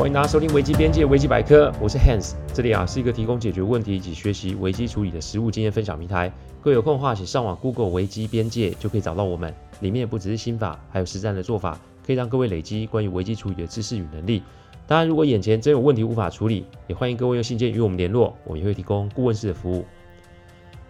欢迎大家收听《危机边界危机百科》，我是 Hans，这里啊是一个提供解决问题及学习危机处理的实务经验分享平台。各位有空的话，请上网 Google 危机边界就可以找到我们。里面不只是心法，还有实战的做法，可以让各位累积关于危机处理的知识与能力。当然，如果眼前真有问题无法处理，也欢迎各位用信件与我们联络，我们也会提供顾问式的服务。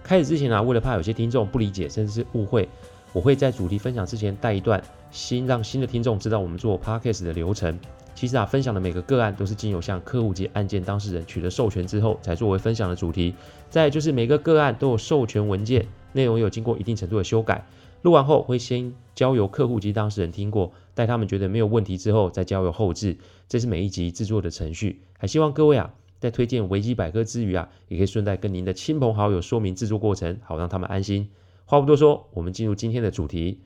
开始之前啊，为了怕有些听众不理解甚至是误会，我会在主题分享之前带一段，新让新的听众知道我们做 Podcast 的流程。其实啊，分享的每个个案都是经由向客户及案件当事人取得授权之后，才作为分享的主题。再就是每个个案都有授权文件，内容有经过一定程度的修改。录完后会先交由客户及当事人听过，待他们觉得没有问题之后，再交由后置。这是每一集制作的程序。还希望各位啊，在推荐维基百科之余啊，也可以顺带跟您的亲朋好友说明制作过程，好让他们安心。话不多说，我们进入今天的主题。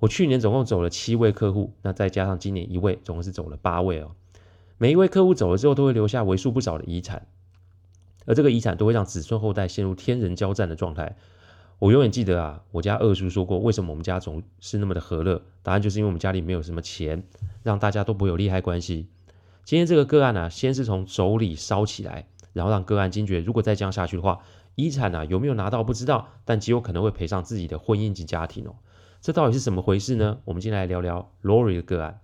我去年总共走了七位客户，那再加上今年一位，总共是走了八位哦。每一位客户走了之后，都会留下为数不少的遗产，而这个遗产都会让子孙后代陷入天人交战的状态。我永远记得啊，我家二叔说过，为什么我们家总是那么的和乐？答案就是因为我们家里没有什么钱，让大家都不会有利害关系。今天这个个案呢、啊，先是从妯娌烧起来，然后让个案惊觉，如果再这样下去的话，遗产啊有没有拿到不知道，但极有可能会赔上自己的婚姻及家庭哦。这到底是怎么回事呢？我们今天来聊聊 Lori 的个案。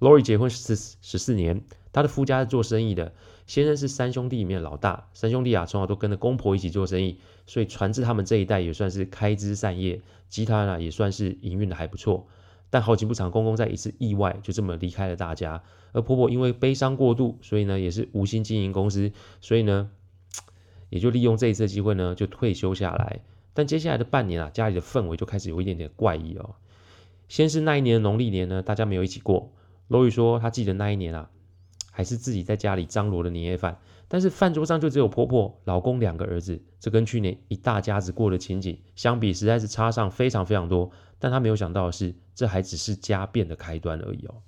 Lori 结婚十十四年，她的夫家是做生意的，先生是三兄弟里面的老大。三兄弟啊，从小都跟着公婆一起做生意，所以传至他们这一代也算是开枝散叶，集团啊也算是营运的还不错。但好景不长，公公在一次意外就这么离开了大家，而婆婆因为悲伤过度，所以呢也是无心经营公司，所以呢也就利用这一次机会呢就退休下来。但接下来的半年啊，家里的氛围就开始有一点点怪异哦。先是那一年的农历年呢，大家没有一起过。Lori 说，她记得那一年啊，还是自己在家里张罗的年夜饭，但是饭桌上就只有婆婆、老公两个儿子，这跟去年一大家子过的情景相比，实在是差上非常非常多。但她没有想到的是，这还只是家变的开端而已哦。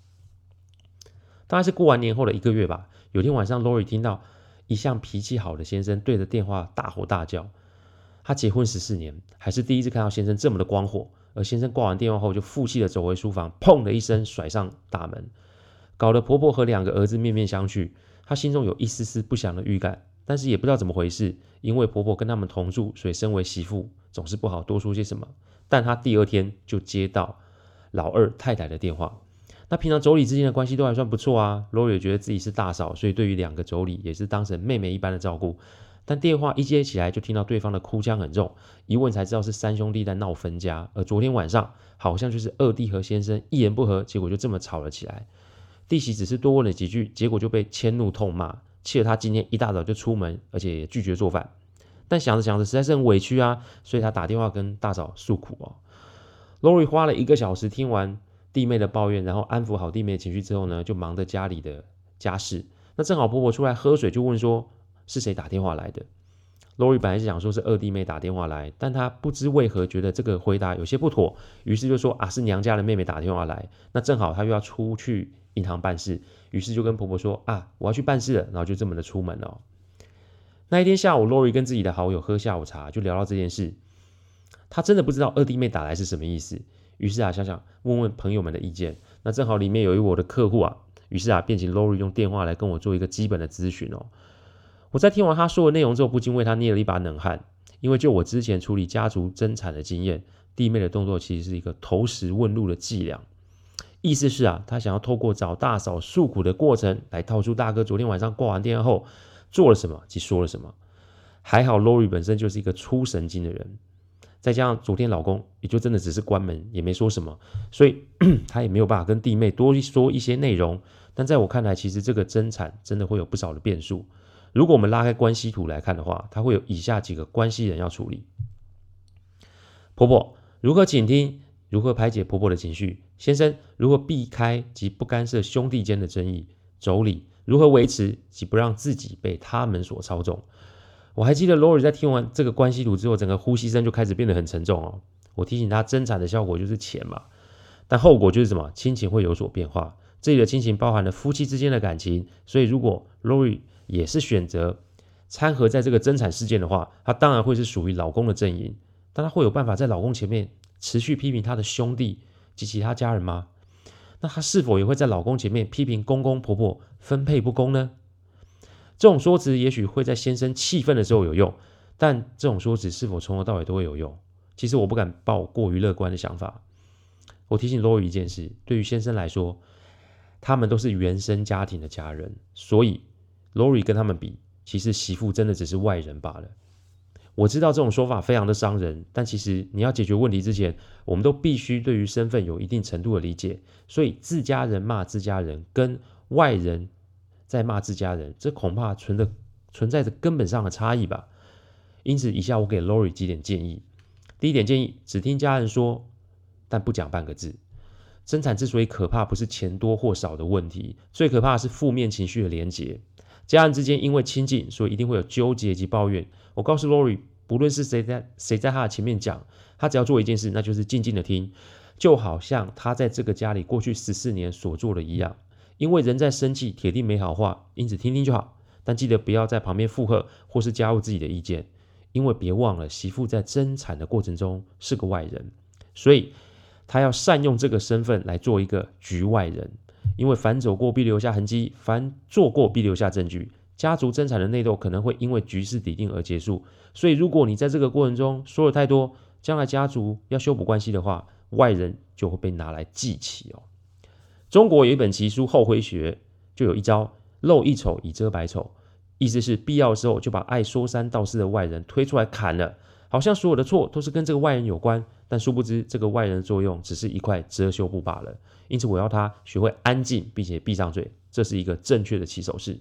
大概是过完年后的一个月吧，有天晚上，Lori 听到一向脾气好的先生对着电话大吼大叫。她结婚十四年，还是第一次看到先生这么的光火。而先生挂完电话后，就负气的走回书房，砰的一声甩上大门，搞得婆婆和两个儿子面面相觑。她心中有一丝丝不祥的预感，但是也不知道怎么回事。因为婆婆跟他们同住，所以身为媳妇总是不好多说些什么。但她第二天就接到老二太太的电话。那平常妯娌之间的关系都还算不错啊。罗也觉得自己是大嫂，所以对于两个妯娌也是当成妹妹一般的照顾。但电话一接起来，就听到对方的哭腔很重，一问才知道是三兄弟在闹分家。而昨天晚上好像就是二弟和先生一言不合，结果就这么吵了起来。弟媳只是多问了几句，结果就被迁怒痛骂，气得他今天一大早就出门，而且也拒绝做饭。但想着想着实在是很委屈啊，所以他打电话跟大嫂诉苦哦。Lori 花了一个小时听完弟妹的抱怨，然后安抚好弟妹的情绪之后呢，就忙着家里的家事。那正好婆婆出来喝水，就问说。是谁打电话来的？Lori 本来是想说是二弟妹打电话来，但她不知为何觉得这个回答有些不妥，于是就说啊，是娘家的妹妹打电话来。那正好她又要出去银行办事，于是就跟婆婆说啊，我要去办事了，然后就这么的出门了。那一天下午，Lori 跟自己的好友喝下午茶，就聊到这件事。她真的不知道二弟妹打来是什么意思，于是啊，想想问问朋友们的意见。那正好里面有一我的客户啊，于是啊，便请 Lori 用电话来跟我做一个基本的咨询哦。我在听完他说的内容之后，不禁为他捏了一把冷汗，因为就我之前处理家族争产的经验，弟妹的动作其实是一个投石问路的伎俩，意思是啊，他想要透过找大嫂诉苦的过程，来套出大哥昨天晚上挂完电话后做了什么及说了什么。还好 Lori 本身就是一个粗神经的人，再加上昨天老公也就真的只是关门，也没说什么，所以 他也没有办法跟弟妹多说一些内容。但在我看来，其实这个争产真的会有不少的变数。如果我们拉开关系图来看的话，它会有以下几个关系人要处理：婆婆如何倾听，如何排解婆婆的情绪；先生如何避开及不干涉兄弟间的争议；妯娌如何维持及不让自己被他们所操纵。我还记得 Lori 在听完这个关系图之后，整个呼吸声就开始变得很沉重哦。我提醒她，争产的效果就是钱嘛，但后果就是什么？亲情会有所变化。这里的亲情包含了夫妻之间的感情，所以如果 Lori 也是选择掺和在这个争产事件的话，她当然会是属于老公的阵营，但她会有办法在老公前面持续批评她的兄弟及其他家人吗？那她是否也会在老公前面批评公公婆婆分配不公呢？这种说辞也许会在先生气愤的时候有用，但这种说辞是否从头到尾都会有用？其实我不敢抱过于乐观的想法。我提醒 Lori 一件事：对于先生来说，他们都是原生家庭的家人，所以 Lori 跟他们比，其实媳妇真的只是外人罢了。我知道这种说法非常的伤人，但其实你要解决问题之前，我们都必须对于身份有一定程度的理解。所以自家人骂自家人，跟外人在骂自家人，这恐怕存的存在着根本上的差异吧。因此，以下我给 Lori 几点建议。第一点建议，只听家人说，但不讲半个字。争产之所以可怕，不是钱多或少的问题，最可怕的是负面情绪的连结。家人之间因为亲近，所以一定会有纠结及抱怨。我告诉 Lori，不论是谁在谁在他的前面讲，他只要做一件事，那就是静静的听，就好像他在这个家里过去十四年所做的一样。因为人在生气，铁定没好话，因此听听就好。但记得不要在旁边附和或是加入自己的意见，因为别忘了媳妇在争产的过程中是个外人，所以他要善用这个身份来做一个局外人。因为凡走过必留下痕迹，凡做过必留下证据。家族争产的内斗可能会因为局势底定而结束，所以如果你在这个过程中说了太多，将来家族要修补关系的话，外人就会被拿来记起哦。中国有一本奇书《后灰学》，就有一招“露一丑以遮百丑”，意思是必要的时候就把爱说三道四的外人推出来砍了，好像所有的错都是跟这个外人有关。但殊不知，这个外人的作用只是一块遮羞布罢了。因此，我要他学会安静，并且闭上嘴，这是一个正确的起手式。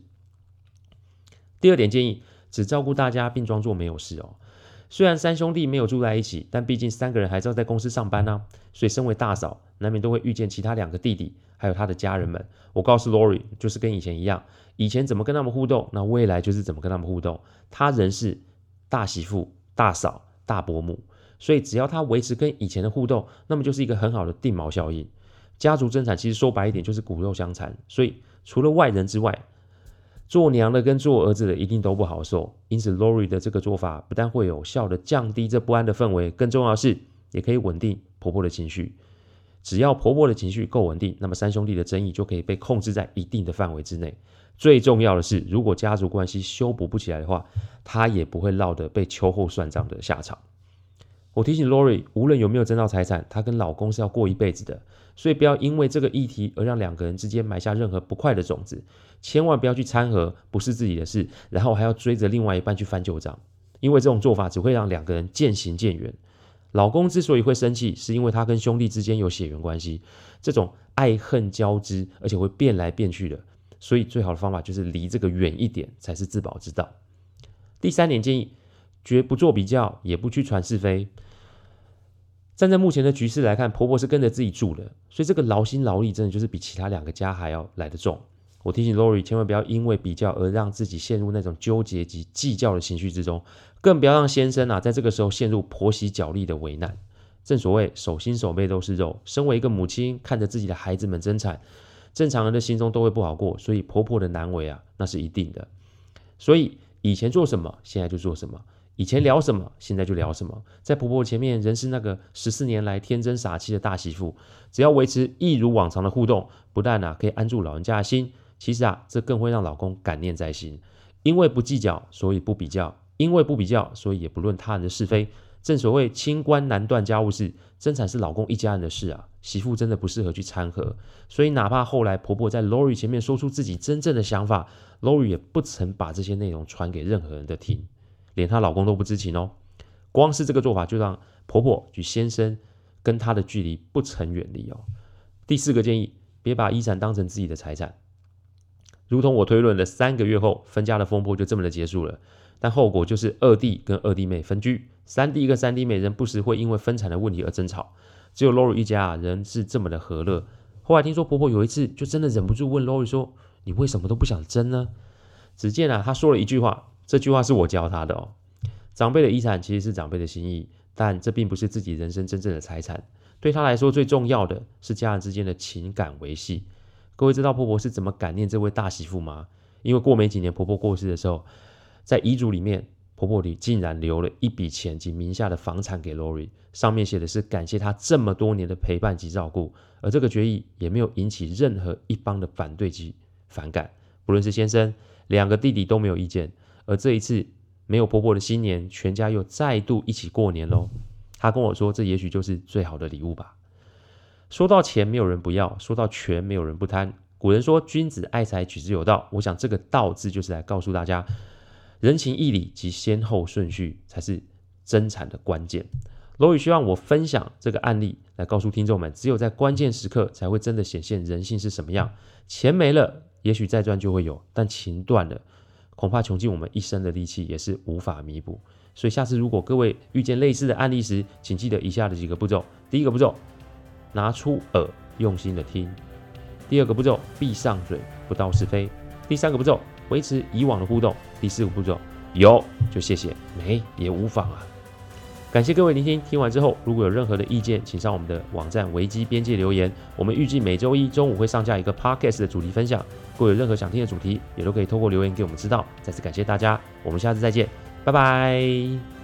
第二点建议，只照顾大家，并装作没有事哦。虽然三兄弟没有住在一起，但毕竟三个人还是要在公司上班呢、所以身为大嫂，难免都会遇见其他两个弟弟，还有他的家人们。我告诉 Lori，就是跟以前一样，以前怎么跟他们互动，那未来就是怎么跟他们互动。他仍是大媳妇、大嫂、大伯母。所以，只要他维持跟以前的互动，那么就是一个很好的定锚效应。家族争产其实说白一点就是骨肉相残。所以，除了外人之外，做娘的跟做儿子的一定都不好受。因此，Lori 的这个做法不但会有效的降低这不安的氛围，更重要的是也可以稳定婆婆的情绪。只要婆婆的情绪够稳定，那么三兄弟的争议就可以被控制在一定的范围之内。最重要的是，如果家族关系修补不起来的话，她也不会落得被秋后算账的下场。我提醒 Lori，无论有没有争到财产，她跟老公是要过一辈子的，所以不要因为这个议题而让两个人之间埋下任何不快的种子，千万不要去掺和不是自己的事，然后还要追着另外一半去翻旧账，因为这种做法只会让两个人渐行渐远。老公之所以会生气，是因为他跟兄弟之间有血缘关系，这种爱恨交织，而且会变来变去的，所以最好的方法就是离这个远一点，才是自保之道。第三点建议，绝不做比较，也不去传是非。站在目前的局势来看，婆婆是跟着自己住的，所以这个劳心劳力真的就是比其他两个家还要来得重。我提醒 Lori，千万不要因为比较而让自己陷入那种纠结及计较的情绪之中，更不要让先生啊在这个时候陷入婆媳角力的为难。正所谓手心手背都是肉，身为一个母亲，看着自己的孩子们争产，正常人的心中都会不好过，所以婆婆的难为啊，那是一定的。所以以前做什么，现在就做什么。以前聊什么，现在就聊什么。在婆婆前面，仍是那个十四年来天真傻气的大媳妇。只要维持一如往常的互动，不但啊可以安住老人家的心，其实啊这更会让老公感念在心。因为不计较，所以不比较；因为不比较，所以也不论他人的是非。正所谓清官难断家务事，争产是老公一家人的事啊，媳妇真的不适合去掺和。所以哪怕后来婆婆在 Lori 前面说出自己真正的想法，Lori 也不曾把这些内容传给任何人的听。连她老公都不知情哦，光是这个做法就让婆婆与先生跟她的距离不曾远离哦。第四个建议，别把遗产当成自己的财产。如同我推论的，三个月后分家的风波就这么的结束了，但后果就是二弟跟二弟妹分居，三弟跟三弟妹仍不时会因为分产的问题而争吵。只有 Lori 一家啊，仍是这么的和乐。后来听说婆婆有一次就真的忍不住问 Lori 说：“你为什么都不想争呢？”只见啊，她说了一句话。这句话是我教他的哦。长辈的遗产其实是长辈的心意，但这并不是自己人生真正的财产。对他来说，最重要的是家人之间的情感维系。各位知道婆婆是怎么感念这位大媳妇吗？因为过没几年，婆婆过世的时候，在遗嘱里面婆婆里竟然留了一笔钱及名下的房产给 Lori，上面写的是感谢她这么多年的陪伴及照顾，而这个决议也没有引起任何一方的反对及反感，不论是先生、两个弟弟都没有意见，而这一次没有婆婆的新年，全家又再度一起过年喽。他跟我说，这也许就是最好的礼物吧。说到钱，没有人不要；说到权，没有人不贪。古人说：“君子爱财，取之有道。”我想这个“道”字就是来告诉大家，人情义理及先后顺序才是争产的关键。罗宇希望我分享这个案例，来告诉听众们：只有在关键时刻，才会真的显现人性是什么样。钱没了，也许再赚就会有；但情断了，恐怕穷尽我们一生的力气，也是无法弥补。所以，下次如果各位遇见类似的案例时，请记得以下的几个步骤：第一个步骤，拿出耳，用心的听。第二个步骤，闭上嘴，不道是非。第三个步骤，维持以往的互动。第四个步骤，有就谢谢，没也无妨啊。感谢各位聆听，听完之后，如果有任何的意见，请上我们的网站维基边界留言。我们预计每周一中午会上架一个 podcast 的主题分享。如果有任何想听的主题，也都可以透过留言给我们知道。再次感谢大家，我们下次再见，拜拜。